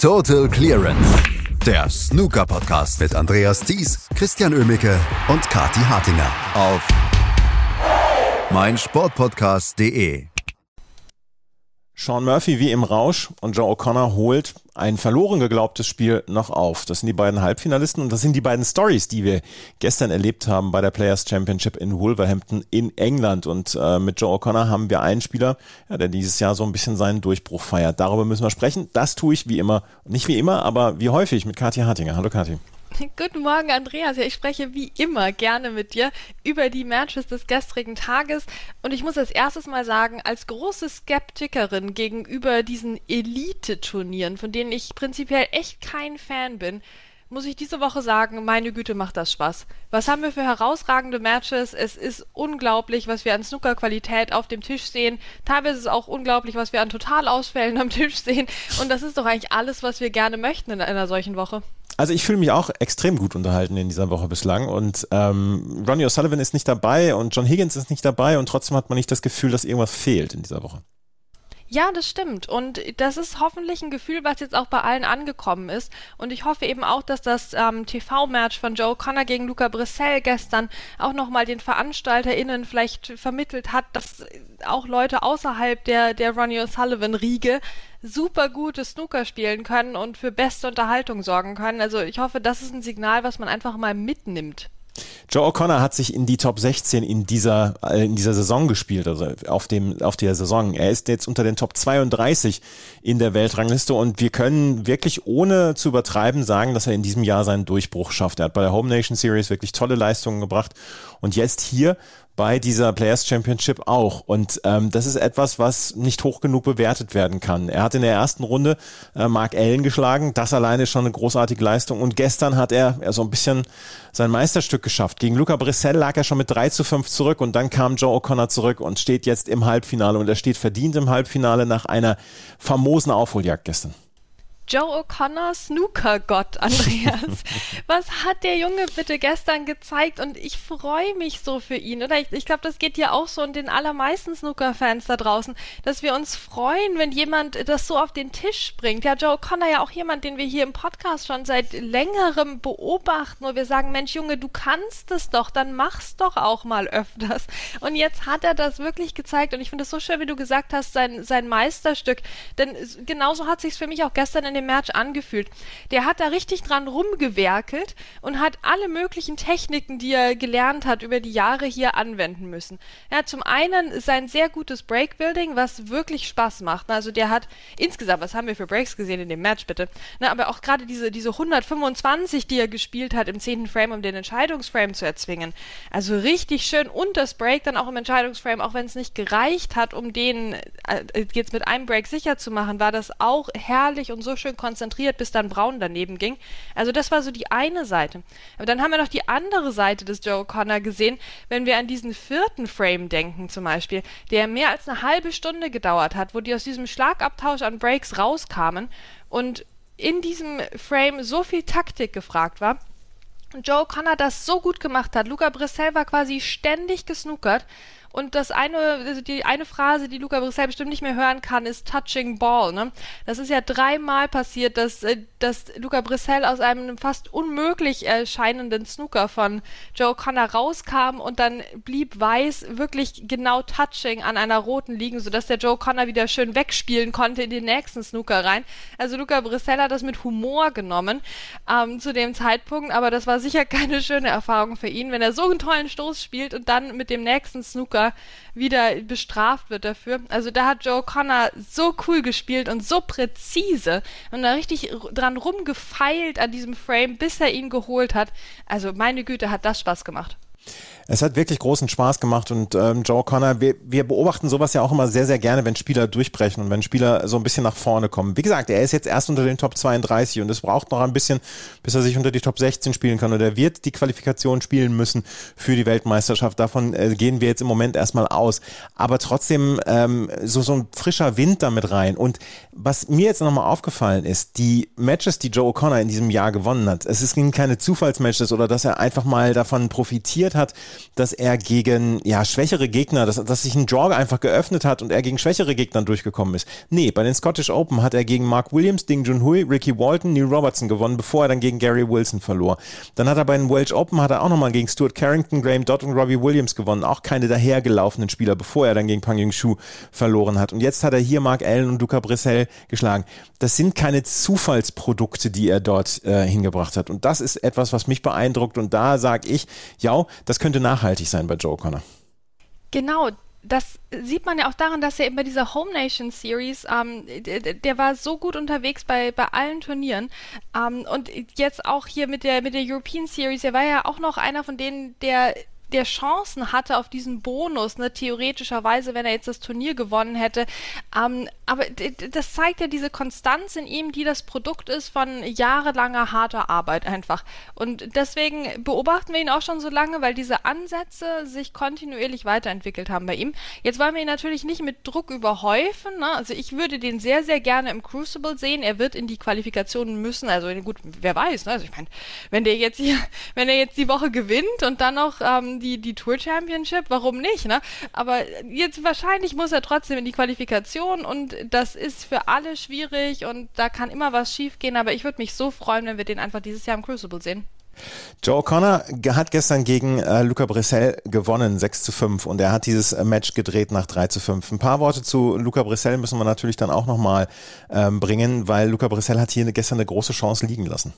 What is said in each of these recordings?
Total Clearance. Der Snooker Podcast mit Andreas Thies, Christian Ömicke und Kati Hartinger auf meinsportpodcast.de. Sean Murphy wie im Rausch und Joe O'Connor holt ein verloren geglaubtes Spiel noch auf. Das sind die beiden Halbfinalisten und das sind die beiden Stories, die wir gestern erlebt haben bei der Players Championship in Wolverhampton in England. Und äh, mit Joe O'Connor haben wir einen Spieler, ja, der dieses Jahr so ein bisschen seinen Durchbruch feiert. Darüber müssen wir sprechen. Das tue ich wie immer, nicht wie immer, aber wie häufig mit Kathi Hartinger. Hallo Kathi. Guten Morgen, Andreas. Ja, ich spreche wie immer gerne mit dir über die Matches des gestrigen Tages. Und ich muss als erstes mal sagen, als große Skeptikerin gegenüber diesen Elite-Turnieren, von denen ich prinzipiell echt kein Fan bin, muss ich diese Woche sagen, meine Güte, macht das Spaß. Was haben wir für herausragende Matches? Es ist unglaublich, was wir an Snooker-Qualität auf dem Tisch sehen. Teilweise ist es auch unglaublich, was wir an Totalausfällen am Tisch sehen. Und das ist doch eigentlich alles, was wir gerne möchten in einer solchen Woche. Also ich fühle mich auch extrem gut unterhalten in dieser Woche bislang und ähm, Ronnie O'Sullivan ist nicht dabei und John Higgins ist nicht dabei und trotzdem hat man nicht das Gefühl, dass irgendwas fehlt in dieser Woche. Ja, das stimmt. Und das ist hoffentlich ein Gefühl, was jetzt auch bei allen angekommen ist. Und ich hoffe eben auch, dass das ähm, TV-Match von Joe Connor gegen Luca Brissell gestern auch nochmal den VeranstalterInnen vielleicht vermittelt hat, dass auch Leute außerhalb der, der Ronnie O'Sullivan-Riege super gutes Snooker spielen können und für beste Unterhaltung sorgen können. Also ich hoffe, das ist ein Signal, was man einfach mal mitnimmt. Joe O'Connor hat sich in die Top 16 in dieser, äh, in dieser Saison gespielt, also auf dem, auf der Saison. Er ist jetzt unter den Top 32 in der Weltrangliste und wir können wirklich ohne zu übertreiben sagen, dass er in diesem Jahr seinen Durchbruch schafft. Er hat bei der Home Nation Series wirklich tolle Leistungen gebracht und jetzt hier bei dieser Players Championship auch. Und ähm, das ist etwas, was nicht hoch genug bewertet werden kann. Er hat in der ersten Runde äh, Mark Allen geschlagen. Das alleine ist schon eine großartige Leistung. Und gestern hat er ja, so ein bisschen sein Meisterstück geschafft. Gegen Luca Brissell lag er schon mit 3 zu 5 zurück und dann kam Joe O'Connor zurück und steht jetzt im Halbfinale. Und er steht verdient im Halbfinale nach einer famosen Aufholjagd gestern. Joe O'Connor Snooker-Gott, Andreas. Was hat der Junge bitte gestern gezeigt? Und ich freue mich so für ihn, oder? Ich, ich glaube, das geht ja auch so und den allermeisten Snooker-Fans da draußen, dass wir uns freuen, wenn jemand das so auf den Tisch bringt. Ja, Joe O'Connor ja auch jemand, den wir hier im Podcast schon seit längerem beobachten, wo wir sagen, Mensch, Junge, du kannst es doch, dann mach's doch auch mal öfters. Und jetzt hat er das wirklich gezeigt und ich finde es so schön, wie du gesagt hast, sein, sein Meisterstück. Denn genauso hat sich's für mich auch gestern in dem Match angefühlt. Der hat da richtig dran rumgewerkelt und hat alle möglichen Techniken, die er gelernt hat, über die Jahre hier anwenden müssen. Er zum einen sein sehr gutes Breakbuilding, was wirklich Spaß macht. Also der hat insgesamt, was haben wir für Breaks gesehen in dem Match, bitte? Na, aber auch gerade diese, diese 125, die er gespielt hat im zehnten Frame, um den Entscheidungsframe zu erzwingen. Also richtig schön und das Break dann auch im Entscheidungsframe, auch wenn es nicht gereicht hat, um den äh, jetzt mit einem Break sicher zu machen, war das auch herrlich und so schön konzentriert, bis dann Braun daneben ging. Also das war so die eine Seite. Aber dann haben wir noch die andere Seite des Joe Connor gesehen, wenn wir an diesen vierten Frame denken zum Beispiel, der mehr als eine halbe Stunde gedauert hat, wo die aus diesem Schlagabtausch an Breaks rauskamen und in diesem Frame so viel Taktik gefragt war. Joe Connor das so gut gemacht hat. Luca Brissell war quasi ständig gesnookert und das eine, also die eine Phrase, die Luca Brissell bestimmt nicht mehr hören kann, ist Touching Ball. Ne? Das ist ja dreimal passiert, dass, äh, dass Luca Brissell aus einem fast unmöglich erscheinenden Snooker von Joe Connor rauskam und dann blieb Weiß wirklich genau Touching an einer roten liegen, sodass der Joe Connor wieder schön wegspielen konnte in den nächsten Snooker rein. Also Luca Brissell hat das mit Humor genommen ähm, zu dem Zeitpunkt, aber das war sicher keine schöne Erfahrung für ihn, wenn er so einen tollen Stoß spielt und dann mit dem nächsten Snooker Joker wieder bestraft wird dafür. Also da hat Joe Connor so cool gespielt und so präzise und da richtig dran rumgefeilt an diesem Frame, bis er ihn geholt hat. Also meine Güte, hat das Spaß gemacht. Es hat wirklich großen Spaß gemacht und ähm, Joe Connor, wir, wir beobachten sowas ja auch immer sehr, sehr gerne, wenn Spieler durchbrechen und wenn Spieler so ein bisschen nach vorne kommen. Wie gesagt, er ist jetzt erst unter den Top 32 und es braucht noch ein bisschen, bis er sich unter die Top 16 spielen kann oder er wird die Qualifikation spielen müssen für die Weltmeisterschaft. Davon äh, gehen wir jetzt im Moment erstmal aus. Aber trotzdem ähm, so, so ein frischer Wind damit rein. Und was mir jetzt nochmal aufgefallen ist, die Matches, die Joe O'Connor in diesem Jahr gewonnen hat, es sind keine Zufallsmatches oder dass er einfach mal davon profitiert funktioniert hat, dass er gegen ja schwächere Gegner, dass, dass sich ein Draw einfach geöffnet hat und er gegen schwächere Gegner durchgekommen ist. Nee, bei den Scottish Open hat er gegen Mark Williams, Ding Junhui, Ricky Walton, Neil Robertson gewonnen, bevor er dann gegen Gary Wilson verlor. Dann hat er bei den Welsh Open hat er auch nochmal gegen Stuart Carrington, Graham Dodd und Robbie Williams gewonnen. Auch keine dahergelaufenen Spieler, bevor er dann gegen Pang Yung Shu verloren hat. Und jetzt hat er hier Mark Allen und Luca Brissell geschlagen. Das sind keine Zufallsprodukte, die er dort äh, hingebracht hat. Und das ist etwas, was mich beeindruckt. Und da sage ich, ja, das könnte nachhaltig sein bei Joe Connor. Genau, das sieht man ja auch daran, dass er eben bei dieser Home Nation Series, ähm, der, der, war so gut unterwegs bei, bei allen Turnieren. Ähm, und jetzt auch hier mit der, mit der European Series, er war ja auch noch einer von denen, der der Chancen hatte auf diesen Bonus, ne, theoretischerweise, wenn er jetzt das Turnier gewonnen hätte. Ähm, aber das zeigt ja diese Konstanz in ihm, die das Produkt ist von jahrelanger harter Arbeit einfach. Und deswegen beobachten wir ihn auch schon so lange, weil diese Ansätze sich kontinuierlich weiterentwickelt haben bei ihm. Jetzt wollen wir ihn natürlich nicht mit Druck überhäufen. Ne? Also ich würde den sehr, sehr gerne im Crucible sehen. Er wird in die Qualifikationen müssen. Also gut, wer weiß. Ne? Also ich meine, wenn der jetzt hier, wenn er jetzt die Woche gewinnt und dann noch ähm, die, die Tour Championship, warum nicht, ne? Aber jetzt wahrscheinlich muss er trotzdem in die Qualifikation und das ist für alle schwierig und da kann immer was schiefgehen, aber ich würde mich so freuen, wenn wir den einfach dieses Jahr im Crucible sehen. Joe Connor hat gestern gegen äh, Luca Brissell gewonnen, 6 zu 5 und er hat dieses äh, Match gedreht nach 3 zu 5. Ein paar Worte zu Luca Brissell müssen wir natürlich dann auch nochmal ähm, bringen, weil Luca Brissell hat hier gestern eine große Chance liegen lassen.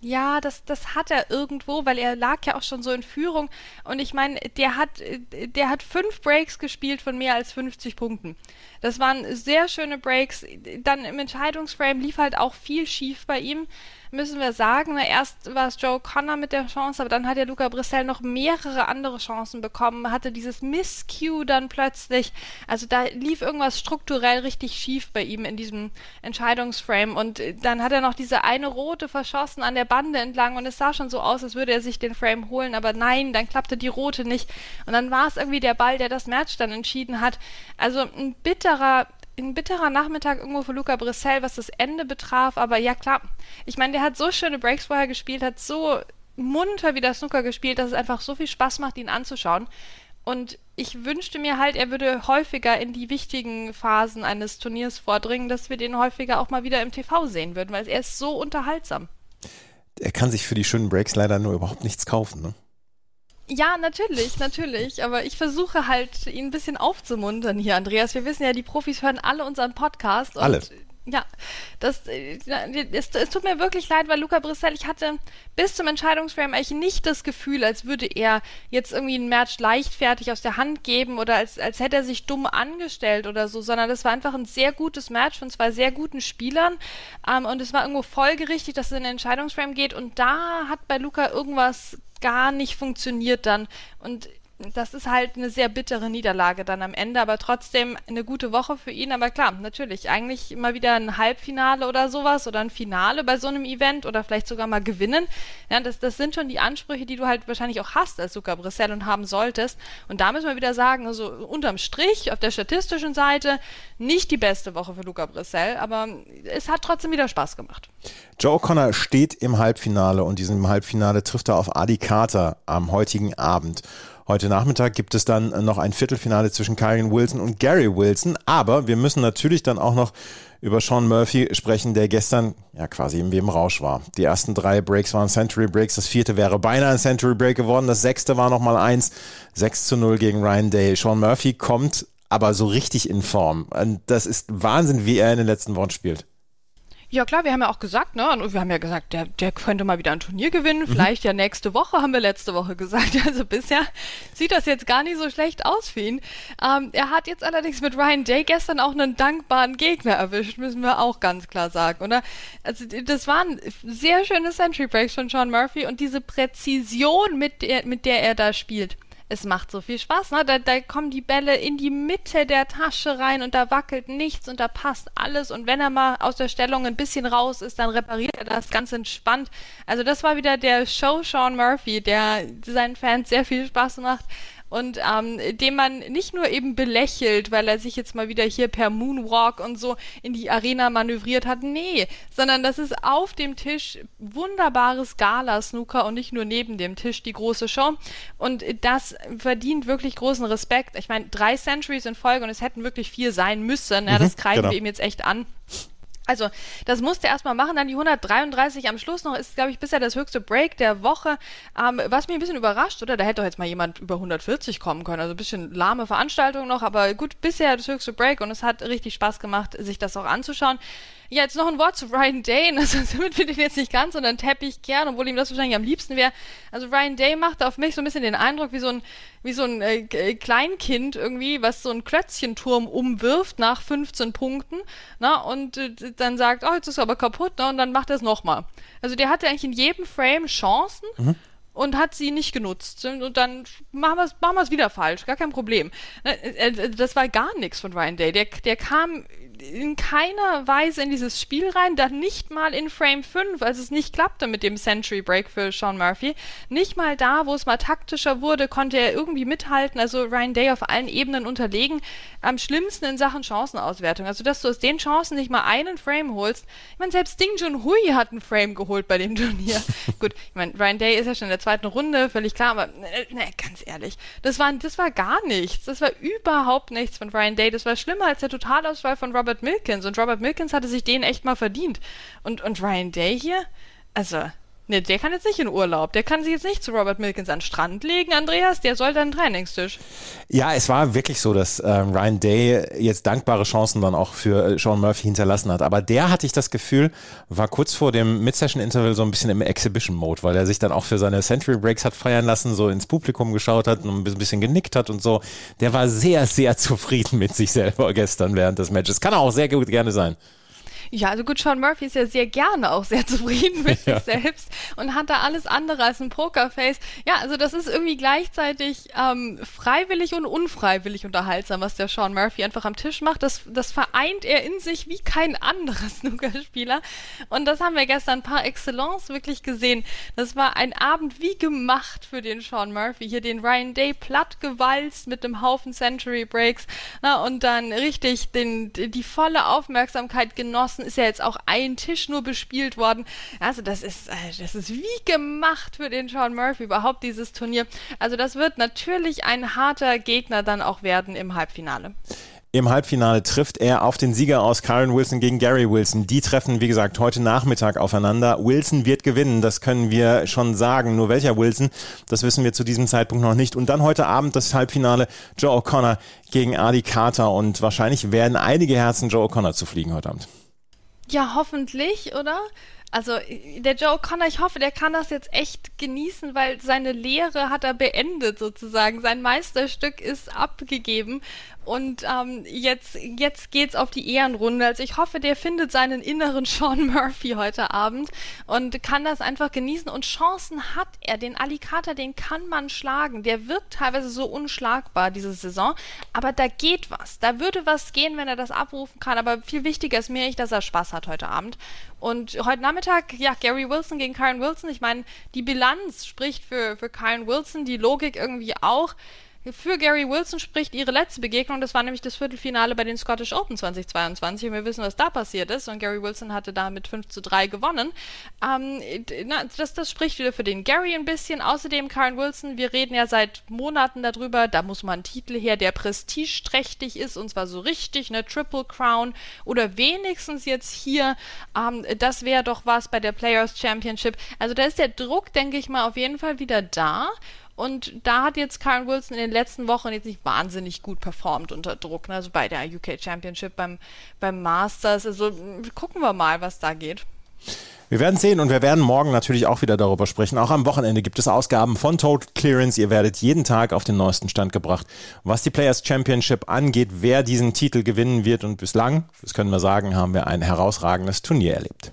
Ja, das, das hat er irgendwo, weil er lag ja auch schon so in Führung. Und ich meine, der hat, der hat fünf Breaks gespielt von mehr als 50 Punkten. Das waren sehr schöne Breaks. Dann im Entscheidungsframe lief halt auch viel schief bei ihm müssen wir sagen, na, erst war es Joe Connor mit der Chance, aber dann hat ja Luca Brissell noch mehrere andere Chancen bekommen, hatte dieses Miss-Cue dann plötzlich. Also da lief irgendwas strukturell richtig schief bei ihm in diesem Entscheidungsframe und dann hat er noch diese eine rote verschossen an der Bande entlang und es sah schon so aus, als würde er sich den Frame holen, aber nein, dann klappte die rote nicht und dann war es irgendwie der Ball, der das Match dann entschieden hat. Also ein bitterer ein bitterer Nachmittag irgendwo für Luca Brissell, was das Ende betraf. Aber ja, klar. Ich meine, der hat so schöne Breaks vorher gespielt, hat so munter wie der Snooker gespielt, dass es einfach so viel Spaß macht, ihn anzuschauen. Und ich wünschte mir halt, er würde häufiger in die wichtigen Phasen eines Turniers vordringen, dass wir den häufiger auch mal wieder im TV sehen würden, weil er ist so unterhaltsam. Er kann sich für die schönen Breaks leider nur überhaupt nichts kaufen, ne? Ja, natürlich, natürlich. Aber ich versuche halt, ihn ein bisschen aufzumuntern hier, Andreas. Wir wissen ja, die Profis hören alle unseren Podcast. Und alle. Ja, das, es, es tut mir wirklich leid, weil Luca Brissell, ich hatte bis zum Entscheidungsframe eigentlich nicht das Gefühl, als würde er jetzt irgendwie ein Match leichtfertig aus der Hand geben oder als, als hätte er sich dumm angestellt oder so, sondern das war einfach ein sehr gutes Match von zwei sehr guten Spielern ähm, und es war irgendwo folgerichtig, dass es in den Entscheidungsframe geht und da hat bei Luca irgendwas gar nicht funktioniert dann. Und das ist halt eine sehr bittere Niederlage dann am Ende, aber trotzdem eine gute Woche für ihn. Aber klar, natürlich, eigentlich immer wieder ein Halbfinale oder sowas oder ein Finale bei so einem Event oder vielleicht sogar mal gewinnen. Ja, das, das sind schon die Ansprüche, die du halt wahrscheinlich auch hast als Luca Brissell und haben solltest. Und da müssen wir wieder sagen, also unterm Strich auf der statistischen Seite nicht die beste Woche für Luca Brissell, aber es hat trotzdem wieder Spaß gemacht. Joe Connor steht im Halbfinale und diesem Halbfinale trifft er auf Adi Carter am heutigen Abend. Heute Nachmittag gibt es dann noch ein Viertelfinale zwischen Kyron Wilson und Gary Wilson. Aber wir müssen natürlich dann auch noch über Sean Murphy sprechen, der gestern ja quasi im Rausch war. Die ersten drei Breaks waren Century Breaks, das vierte wäre beinahe ein Century Break geworden, das sechste war nochmal eins, 6 zu 0 gegen Ryan Day. Sean Murphy kommt aber so richtig in Form. Das ist Wahnsinn, wie er in den letzten Wochen spielt. Ja klar, wir haben ja auch gesagt, ne? Und wir haben ja gesagt, der, der könnte mal wieder ein Turnier gewinnen. Mhm. Vielleicht ja nächste Woche, haben wir letzte Woche gesagt. Also bisher sieht das jetzt gar nicht so schlecht aus für ihn. Ähm, er hat jetzt allerdings mit Ryan Day gestern auch einen dankbaren Gegner erwischt, müssen wir auch ganz klar sagen, oder? Also das waren sehr schöne Century Breaks von Sean Murphy und diese Präzision, mit der, mit der er da spielt es macht so viel Spaß. Ne? Da, da kommen die Bälle in die Mitte der Tasche rein und da wackelt nichts und da passt alles. Und wenn er mal aus der Stellung ein bisschen raus ist, dann repariert er das ganz entspannt. Also das war wieder der Show Sean Murphy, der seinen Fans sehr viel Spaß macht. Und ähm, den man nicht nur eben belächelt, weil er sich jetzt mal wieder hier per Moonwalk und so in die Arena manövriert hat. Nee, sondern das ist auf dem Tisch wunderbares Gala-Snooker und nicht nur neben dem Tisch die große Show. Und das verdient wirklich großen Respekt. Ich meine, drei Centuries in Folge und es hätten wirklich vier sein müssen. Ja, das kreiden genau. wir ihm jetzt echt an. Also, das musste er erstmal machen. Dann die 133 am Schluss noch ist, glaube ich, bisher das höchste Break der Woche. Ähm, was mich ein bisschen überrascht, oder? Da hätte doch jetzt mal jemand über 140 kommen können. Also ein bisschen lahme Veranstaltung noch, aber gut, bisher das höchste Break und es hat richtig Spaß gemacht, sich das auch anzuschauen. Ja, jetzt noch ein Wort zu Ryan Day. Also damit wir den jetzt nicht ganz den Teppich kehren, obwohl ihm das wahrscheinlich am liebsten wäre. Also Ryan Day macht auf mich so ein bisschen den Eindruck wie so ein, wie so ein äh, äh Kleinkind irgendwie, was so einen Klötzchenturm umwirft nach 15 Punkten, na, und äh, dann sagt, oh, jetzt ist er aber kaputt, na, und dann macht er es nochmal. Also der hatte eigentlich in jedem Frame Chancen. Mhm und hat sie nicht genutzt. Und dann machen wir es machen wieder falsch, gar kein Problem. Äh, äh, das war gar nichts von Ryan Day. Der, der kam in keiner Weise in dieses Spiel rein, dann nicht mal in Frame 5, als es nicht klappte mit dem Century Break für Sean Murphy. Nicht mal da, wo es mal taktischer wurde, konnte er irgendwie mithalten. Also Ryan Day auf allen Ebenen unterlegen. Am schlimmsten in Sachen Chancenauswertung. Also, dass du aus den Chancen nicht mal einen Frame holst. Ich meine, selbst Ding Junhui hat einen Frame geholt bei dem Turnier. Gut, ich meine, Ryan Day ist ja schon in der zweiten Runde, völlig klar, aber ne, ganz ehrlich, das war, das war gar nichts. Das war überhaupt nichts von Ryan Day. Das war schlimmer als der Totalausfall von Robert Robert Milkins und Robert Milkins hatte sich den echt mal verdient. Und, und Ryan Day hier, also, ne, der kann jetzt nicht in Urlaub. Der kann sich jetzt nicht zu Robert Milkins an den Strand legen, Andreas. Der soll dann Trainingstisch. Ja, es war wirklich so, dass äh, Ryan Day jetzt dankbare Chancen dann auch für äh, Sean Murphy hinterlassen hat. Aber der, hatte ich das Gefühl, war kurz vor dem Mid-Session-Interval so ein bisschen im Exhibition-Mode, weil er sich dann auch für seine Century Breaks hat feiern lassen, so ins Publikum geschaut hat und ein bisschen genickt hat und so. Der war sehr, sehr zufrieden mit sich selber gestern während des Matches. Kann er auch sehr gut gerne sein. Ja, also gut, Sean Murphy ist ja sehr gerne auch sehr zufrieden mit ja. sich selbst und hat da alles andere als ein Pokerface. Ja, also das ist irgendwie gleichzeitig ähm, freiwillig und unfreiwillig unterhaltsam, was der Sean Murphy einfach am Tisch macht. Das, das vereint er in sich wie kein anderer Snookerspieler. Und das haben wir gestern par excellence wirklich gesehen. Das war ein Abend wie gemacht für den Sean Murphy. Hier den Ryan Day platt gewalzt mit einem Haufen Century Breaks na, und dann richtig den, die volle Aufmerksamkeit genossen draußen ist ja jetzt auch ein Tisch nur bespielt worden. Also das ist, äh, das ist wie gemacht für den Sean Murphy überhaupt dieses Turnier. Also das wird natürlich ein harter Gegner dann auch werden im Halbfinale. Im Halbfinale trifft er auf den Sieger aus Karen Wilson gegen Gary Wilson. Die treffen, wie gesagt, heute Nachmittag aufeinander. Wilson wird gewinnen, das können wir schon sagen. Nur welcher Wilson, das wissen wir zu diesem Zeitpunkt noch nicht. Und dann heute Abend das Halbfinale Joe O'Connor gegen Adi Carter. Und wahrscheinlich werden einige Herzen Joe O'Connor zu fliegen heute Abend. Ja, hoffentlich, oder? Also der Joe Connor, ich hoffe, der kann das jetzt echt genießen, weil seine Lehre hat er beendet sozusagen. Sein Meisterstück ist abgegeben und ähm, jetzt, jetzt geht's auf die Ehrenrunde. Also ich hoffe, der findet seinen inneren Sean Murphy heute Abend und kann das einfach genießen. Und Chancen hat er. Den Alicata, den kann man schlagen. Der wirkt teilweise so unschlagbar diese Saison. Aber da geht was. Da würde was gehen, wenn er das abrufen kann. Aber viel wichtiger ist mir, dass er Spaß hat heute Abend. Und heute Nachmittag, ja, Gary Wilson gegen Karen Wilson. Ich meine, die Bilanz spricht für, für Karen Wilson, die Logik irgendwie auch. Für Gary Wilson spricht ihre letzte Begegnung, das war nämlich das Viertelfinale bei den Scottish Open 2022 und wir wissen, was da passiert ist und Gary Wilson hatte da mit 5 zu 3 gewonnen. Ähm, na, das, das spricht wieder für den Gary ein bisschen. Außerdem Karen Wilson, wir reden ja seit Monaten darüber, da muss mal ein Titel her, der prestigeträchtig ist und zwar so richtig, eine Triple Crown oder wenigstens jetzt hier, ähm, das wäre doch was bei der Players Championship. Also da ist der Druck, denke ich mal, auf jeden Fall wieder da und da hat jetzt Karen Wilson in den letzten Wochen jetzt nicht wahnsinnig gut performt unter Druck. Ne? Also bei der UK Championship, beim, beim Masters. Also gucken wir mal, was da geht. Wir werden sehen und wir werden morgen natürlich auch wieder darüber sprechen. Auch am Wochenende gibt es Ausgaben von Total Clearance. Ihr werdet jeden Tag auf den neuesten Stand gebracht, was die Players Championship angeht, wer diesen Titel gewinnen wird. Und bislang, das können wir sagen, haben wir ein herausragendes Turnier erlebt.